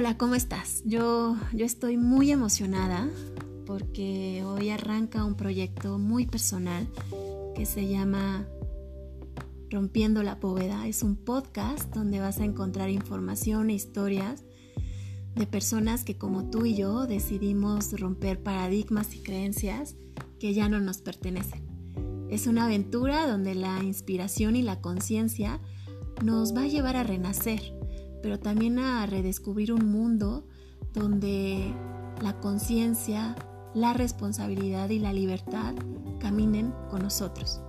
Hola, ¿cómo estás? Yo, yo estoy muy emocionada porque hoy arranca un proyecto muy personal que se llama Rompiendo la Bóveda. Es un podcast donde vas a encontrar información e historias de personas que como tú y yo decidimos romper paradigmas y creencias que ya no nos pertenecen. Es una aventura donde la inspiración y la conciencia nos va a llevar a renacer pero también a redescubrir un mundo donde la conciencia, la responsabilidad y la libertad caminen con nosotros.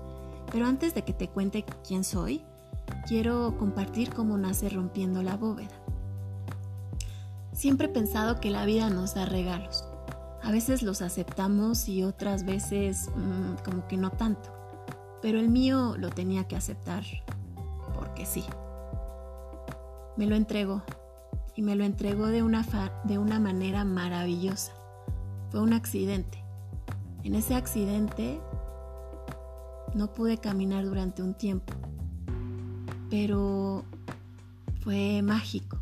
Pero antes de que te cuente quién soy, quiero compartir cómo nace rompiendo la bóveda. Siempre he pensado que la vida nos da regalos. A veces los aceptamos y otras veces mm, como que no tanto. Pero el mío lo tenía que aceptar porque sí me lo entregó y me lo entregó de una, de una manera maravillosa. Fue un accidente. En ese accidente no pude caminar durante un tiempo, pero fue mágico.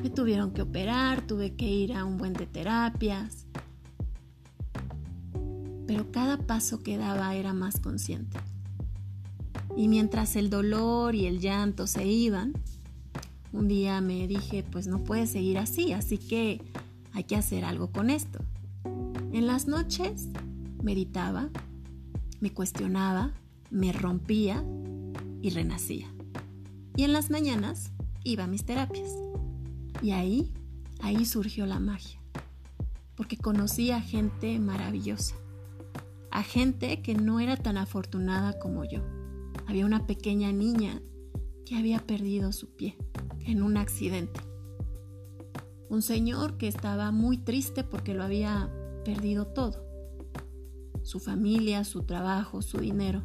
Me tuvieron que operar, tuve que ir a un buen de terapias, pero cada paso que daba era más consciente. Y mientras el dolor y el llanto se iban, un día me dije, pues no puede seguir así, así que hay que hacer algo con esto. En las noches meditaba, me cuestionaba, me rompía y renacía. Y en las mañanas iba a mis terapias. Y ahí, ahí surgió la magia. Porque conocí a gente maravillosa. A gente que no era tan afortunada como yo. Había una pequeña niña que había perdido su pie en un accidente. Un señor que estaba muy triste porque lo había perdido todo. Su familia, su trabajo, su dinero.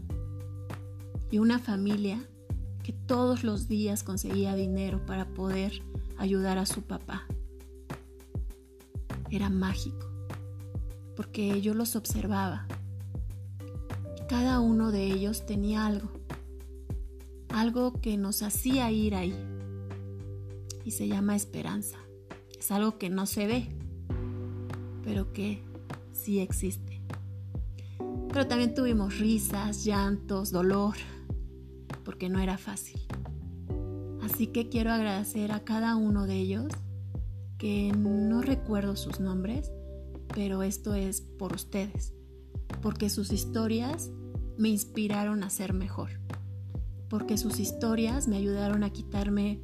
Y una familia que todos los días conseguía dinero para poder ayudar a su papá. Era mágico, porque yo los observaba. Cada uno de ellos tenía algo, algo que nos hacía ir ahí y se llama esperanza. Es algo que no se ve, pero que sí existe. Pero también tuvimos risas, llantos, dolor, porque no era fácil. Así que quiero agradecer a cada uno de ellos, que no recuerdo sus nombres, pero esto es por ustedes, porque sus historias me inspiraron a ser mejor, porque sus historias me ayudaron a quitarme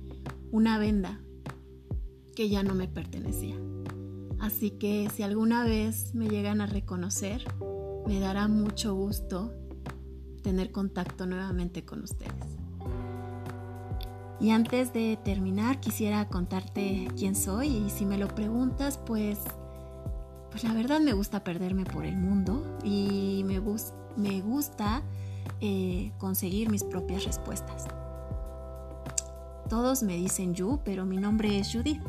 una venda que ya no me pertenecía. Así que si alguna vez me llegan a reconocer, me dará mucho gusto tener contacto nuevamente con ustedes. Y antes de terminar, quisiera contarte quién soy y si me lo preguntas, pues, pues la verdad me gusta perderme por el mundo y me, me gusta eh, conseguir mis propias respuestas. Todos me dicen Yu, pero mi nombre es Judith.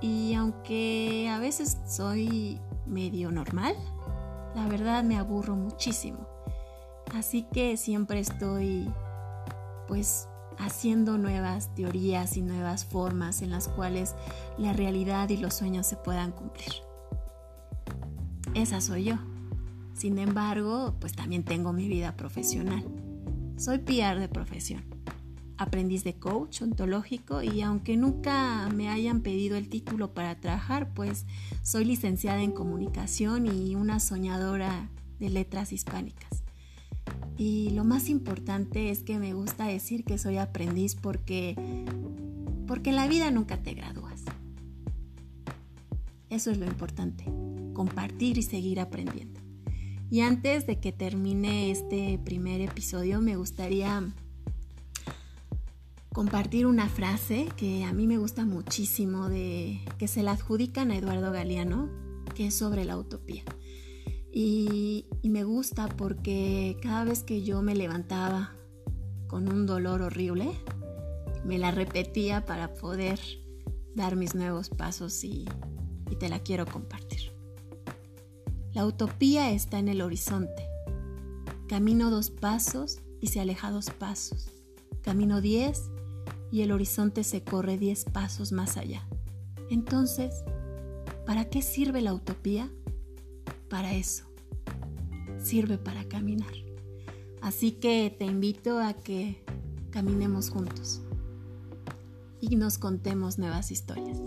Y aunque a veces soy medio normal, la verdad me aburro muchísimo. Así que siempre estoy pues haciendo nuevas teorías y nuevas formas en las cuales la realidad y los sueños se puedan cumplir. Esa soy yo. Sin embargo, pues también tengo mi vida profesional. Soy PR de profesión aprendiz de coach ontológico y aunque nunca me hayan pedido el título para trabajar, pues soy licenciada en comunicación y una soñadora de letras hispánicas. Y lo más importante es que me gusta decir que soy aprendiz porque porque en la vida nunca te gradúas. Eso es lo importante, compartir y seguir aprendiendo. Y antes de que termine este primer episodio, me gustaría compartir una frase que a mí me gusta muchísimo de que se la adjudican a Eduardo Galeano, que es sobre la utopía. Y, me gusta porque cada vez que yo me levantaba con un dolor horrible, me la repetía para poder dar mis nuevos pasos y te la quiero compartir. La utopía está en el horizonte. Camino dos pasos y se aleja dos pasos. Camino diez y el horizonte se corre diez pasos más allá. Entonces, ¿para qué sirve la utopía? Para eso. Sirve para caminar. Así que te invito a que caminemos juntos y nos contemos nuevas historias.